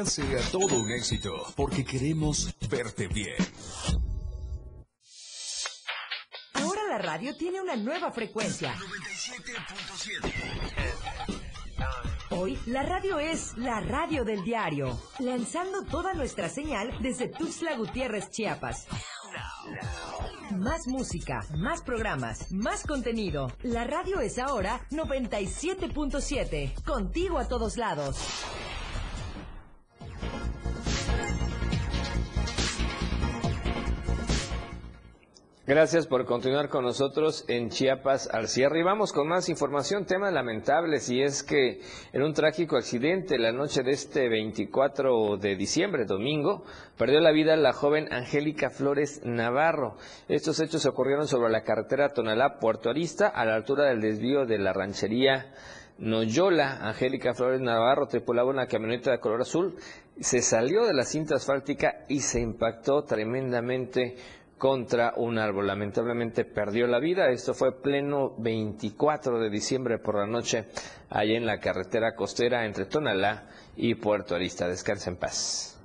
sea todo un éxito, porque queremos verte bien. Ahora la radio tiene una nueva frecuencia. Hoy la radio es la radio del diario, lanzando toda nuestra señal desde Tuxtla Gutiérrez, Chiapas. Más música, más programas, más contenido. La radio es ahora 97.7, contigo a todos lados. Gracias por continuar con nosotros en Chiapas al cierre. Y vamos con más información, temas lamentables, y es que en un trágico accidente la noche de este 24 de diciembre, domingo, perdió la vida la joven Angélica Flores Navarro. Estos hechos ocurrieron sobre la carretera Tonalá-Puerto Arista, a la altura del desvío de la ranchería Noyola. Angélica Flores Navarro tripulaba una camioneta de color azul, se salió de la cinta asfáltica y se impactó tremendamente contra un árbol. Lamentablemente perdió la vida. Esto fue pleno 24 de diciembre por la noche, allá en la carretera costera entre Tonalá y Puerto Arista. Descansa en paz.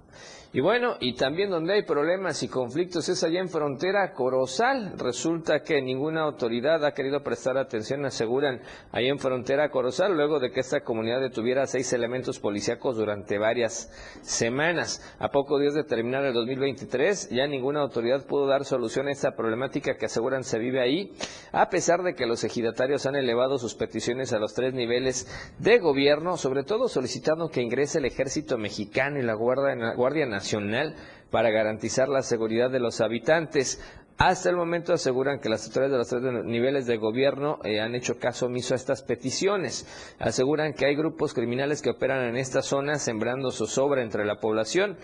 Y bueno, y también donde hay problemas y conflictos es allá en frontera Corozal. Resulta que ninguna autoridad ha querido prestar atención, aseguran, allá en frontera Corozal, luego de que esta comunidad detuviera seis elementos policíacos durante varias semanas. A pocos días de terminar el 2023, ya ninguna autoridad pudo dar solución a esta problemática que aseguran se vive ahí, a pesar de que los ejidatarios han elevado sus peticiones a los tres niveles de gobierno, sobre todo solicitando que ingrese el ejército mexicano y la Guardia, Guardia Nacional para garantizar la seguridad de los habitantes. Hasta el momento aseguran que las autoridades de los tres niveles de gobierno eh, han hecho caso omiso a estas peticiones. Aseguran que hay grupos criminales que operan en esta zona sembrando zozobra entre la población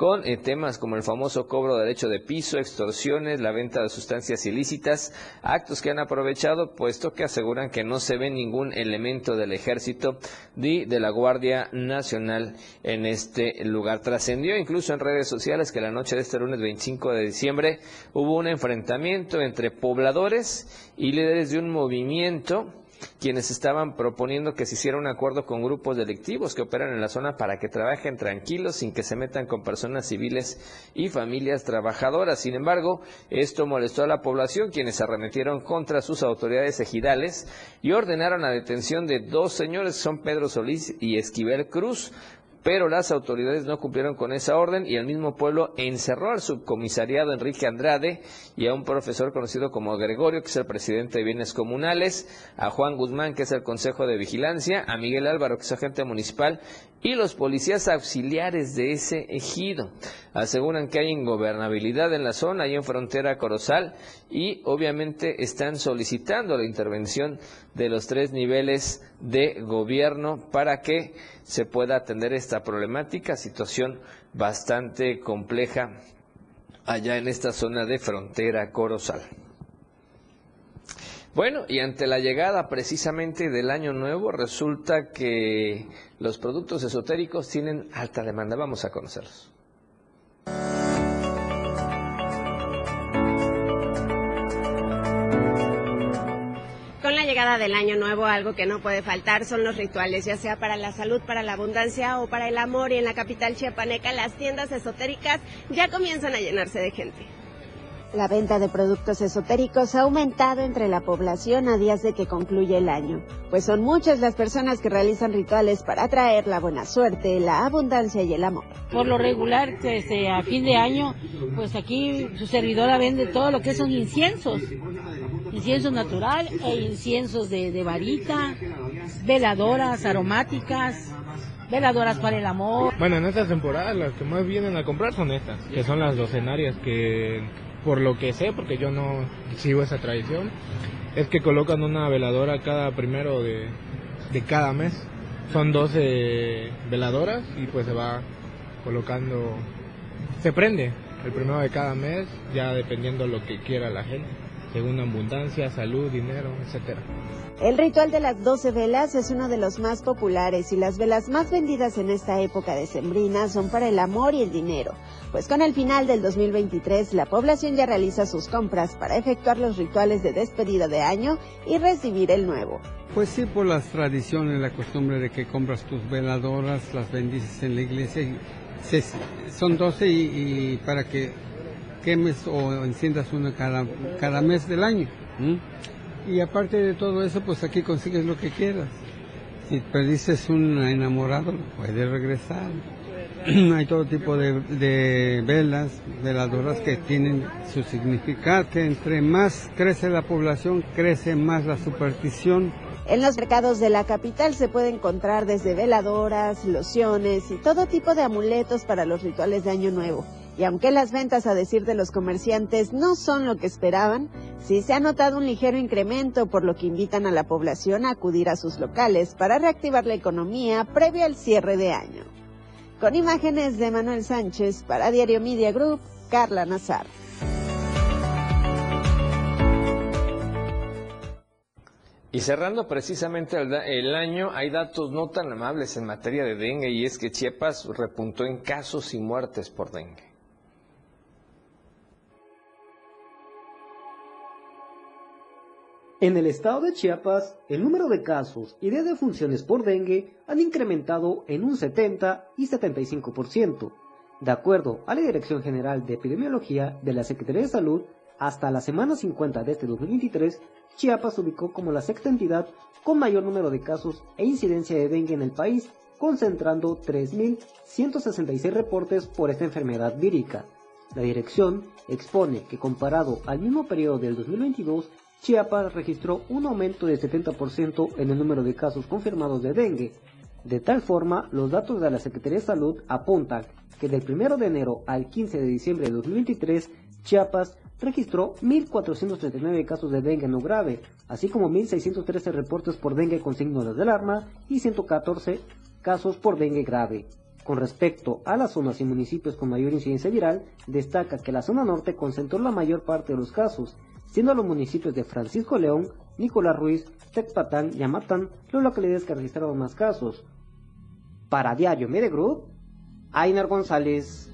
con eh, temas como el famoso cobro de derecho de piso, extorsiones, la venta de sustancias ilícitas, actos que han aprovechado puesto que aseguran que no se ve ningún elemento del ejército ni de la Guardia Nacional en este lugar. Trascendió incluso en redes sociales que la noche de este lunes 25 de diciembre hubo un enfrentamiento entre pobladores y líderes de un movimiento quienes estaban proponiendo que se hiciera un acuerdo con grupos delictivos que operan en la zona para que trabajen tranquilos sin que se metan con personas civiles y familias trabajadoras. Sin embargo, esto molestó a la población, quienes arremetieron contra sus autoridades ejidales y ordenaron la detención de dos señores, son Pedro Solís y Esquivel Cruz, pero las autoridades no cumplieron con esa orden y el mismo pueblo encerró al subcomisariado Enrique Andrade y a un profesor conocido como Gregorio, que es el presidente de bienes comunales, a Juan Guzmán, que es el Consejo de Vigilancia, a Miguel Álvaro, que es agente municipal, y los policías auxiliares de ese ejido. Aseguran que hay ingobernabilidad en la zona, y en frontera Corozal, y obviamente están solicitando la intervención de los tres niveles de gobierno para que se pueda atender esta problemática, situación bastante compleja allá en esta zona de frontera Corozal. Bueno, y ante la llegada precisamente del año nuevo, resulta que los productos esotéricos tienen alta demanda. Vamos a conocerlos. Llegada del año nuevo, algo que no puede faltar son los rituales, ya sea para la salud, para la abundancia o para el amor. Y en la capital chiapaneca, las tiendas esotéricas ya comienzan a llenarse de gente. La venta de productos esotéricos ha aumentado entre la población a días de que concluye el año, pues son muchas las personas que realizan rituales para atraer la buena suerte, la abundancia y el amor. Por lo regular, desde a fin de año, pues aquí su servidora vende todo lo que son inciensos, incienso natural e inciensos de, de varita, veladoras aromáticas, veladoras para el amor. Bueno, en esta temporada las que más vienen a comprar son estas, que son las docenarias que por lo que sé, porque yo no sigo esa tradición, es que colocan una veladora cada primero de, de cada mes. Son 12 veladoras y pues se va colocando, se prende el primero de cada mes, ya dependiendo lo que quiera la gente, según abundancia, salud, dinero, etcétera. El ritual de las 12 velas es uno de los más populares y las velas más vendidas en esta época de sembrina son para el amor y el dinero, pues con el final del 2023 la población ya realiza sus compras para efectuar los rituales de despedida de año y recibir el nuevo. Pues sí, por las tradiciones, la costumbre de que compras tus veladoras, las bendices en la iglesia, y son 12 y, para que quemes o enciendas una cada, cada mes del año. Y aparte de todo eso, pues aquí consigues lo que quieras. Si perdices un enamorado, puedes regresar. Hay todo tipo de, de, velas, veladoras que tienen su significado, que entre más crece la población, crece más la superstición. En los mercados de la capital se puede encontrar desde veladoras, lociones y todo tipo de amuletos para los rituales de Año Nuevo. Y aunque las ventas, a decir de los comerciantes, no son lo que esperaban, sí se ha notado un ligero incremento, por lo que invitan a la población a acudir a sus locales para reactivar la economía previo al cierre de año. Con imágenes de Manuel Sánchez para Diario Media Group, Carla Nazar. Y cerrando precisamente el, año, hay datos no tan amables en materia de dengue y es que Chiapas repuntó en casos y muertes por dengue. En el estado de Chiapas, el número de casos y de defunciones por dengue han incrementado en un 70 y 75%. De acuerdo a la Dirección General de Epidemiología de la Secretaría de Salud, hasta la semana 50 de este 2023, Chiapas se ubicó como la sexta entidad con mayor número de casos e incidencia de dengue en el país, concentrando 3.166 reportes por esta enfermedad vírica. La dirección expone que comparado al mismo periodo del 2022, Chiapas registró un aumento de 70% en el número de casos confirmados de dengue. De tal forma, los datos de la Secretaría de Salud apuntan que del 1 de enero al 15 de diciembre de 2023, Chiapas registró 1.439 casos de dengue no grave, así como 1.613 reportes por dengue con signos de alarma y 114 casos por dengue grave. Con respecto a las zonas y municipios con mayor incidencia viral, destaca que la zona norte concentró la mayor parte de los casos, siendo los municipios de Francisco León, Nicolás Ruiz, Tecpatán y Amatán los localidades que registraron más casos. Para Diario Medegroup, Ainer González.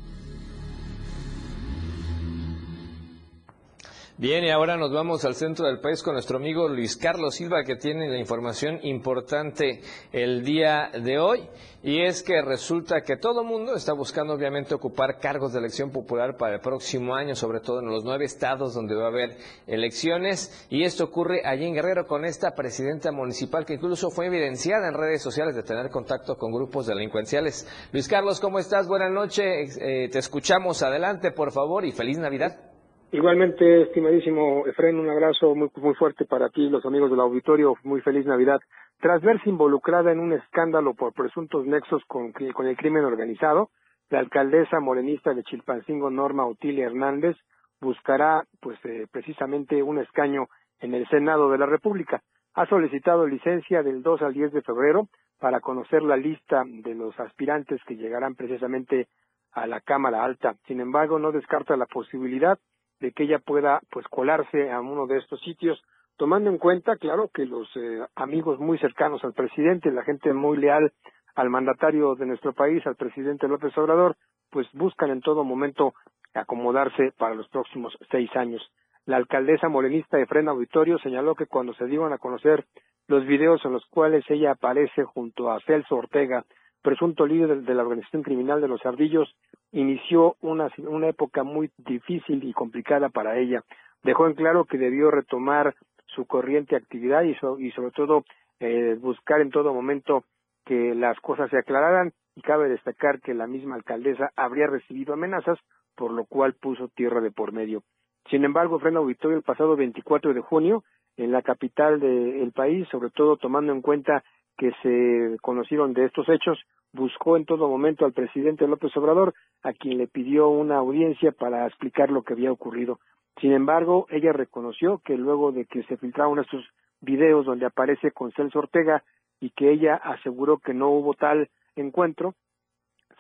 Bien, y ahora nos vamos al centro del país con nuestro amigo Luis Carlos Silva, que tiene la información importante el día de hoy. Y es que resulta que todo el mundo está buscando, obviamente, ocupar cargos de elección popular para el próximo año, sobre todo en los nueve estados donde va a haber elecciones. Y esto ocurre allí en Guerrero con esta presidenta municipal que incluso fue evidenciada en redes sociales de tener contacto con grupos delincuenciales. Luis Carlos, ¿cómo estás? Buenas noches. Eh, te escuchamos. Adelante, por favor, y feliz Navidad. Igualmente, estimadísimo Efren, un abrazo muy, muy fuerte para ti, los amigos del auditorio, muy feliz Navidad. Tras verse involucrada en un escándalo por presuntos nexos con, con el crimen organizado, la alcaldesa morenista de Chilpancingo, Norma Otilia Hernández, buscará pues eh, precisamente un escaño en el Senado de la República. Ha solicitado licencia del 2 al 10 de febrero para conocer la lista de los aspirantes que llegarán precisamente a la Cámara Alta. Sin embargo, no descarta la posibilidad de que ella pueda pues colarse a uno de estos sitios, tomando en cuenta, claro, que los eh, amigos muy cercanos al presidente, la gente muy leal al mandatario de nuestro país, al presidente López Obrador, pues buscan en todo momento acomodarse para los próximos seis años. La alcaldesa morenista de Frena Auditorio señaló que cuando se dieron a conocer los videos en los cuales ella aparece junto a Celso Ortega, presunto líder de la organización criminal de los Ardillos, inició una, una época muy difícil y complicada para ella. Dejó en claro que debió retomar su corriente actividad y, y sobre todo eh, buscar en todo momento que las cosas se aclararan y cabe destacar que la misma alcaldesa habría recibido amenazas, por lo cual puso tierra de por medio. Sin embargo, en auditorio el pasado 24 de junio en la capital del país, sobre todo tomando en cuenta que se conocieron de estos hechos, buscó en todo momento al presidente López Obrador, a quien le pidió una audiencia para explicar lo que había ocurrido. Sin embargo, ella reconoció que luego de que se filtraron estos videos donde aparece con Celso Ortega y que ella aseguró que no hubo tal encuentro,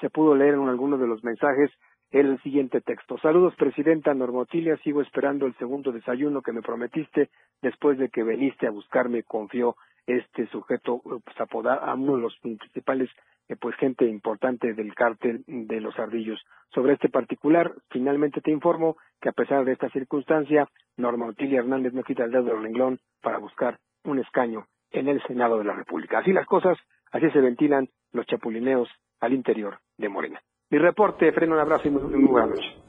se pudo leer en algunos de los mensajes el siguiente texto. Saludos, Presidenta Normotilia. Sigo esperando el segundo desayuno que me prometiste después de que veniste a buscarme. Confió este sujeto, pues, apodado a uno de los principales, eh, pues, gente importante del cártel de los ardillos. Sobre este particular, finalmente te informo que a pesar de esta circunstancia, Norma Otilia Hernández no quita el dedo del renglón para buscar un escaño en el Senado de la República. Así las cosas, así se ventilan los chapulineos al interior de Morena. Mi reporte, freno un abrazo y muy, muy buenas noches.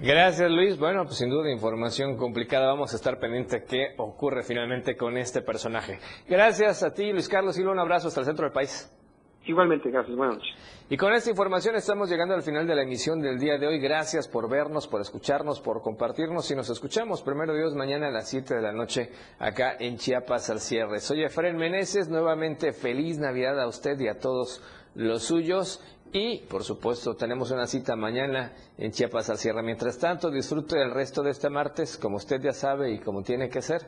Gracias Luis. Bueno, pues sin duda información complicada. Vamos a estar pendiente qué ocurre finalmente con este personaje. Gracias a ti Luis Carlos y un abrazo hasta el centro del país. Igualmente, gracias. Buenas noches. Y con esta información estamos llegando al final de la emisión del día de hoy. Gracias por vernos, por escucharnos, por compartirnos y nos escuchamos primero Dios mañana a las 7 de la noche acá en Chiapas al cierre. Soy Efraín Meneses, nuevamente feliz Navidad a usted y a todos los suyos y, por supuesto, tenemos una cita mañana en Chiapas al cierre. Mientras tanto, disfrute el resto de este martes, como usted ya sabe y como tiene que ser,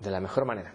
de la mejor manera.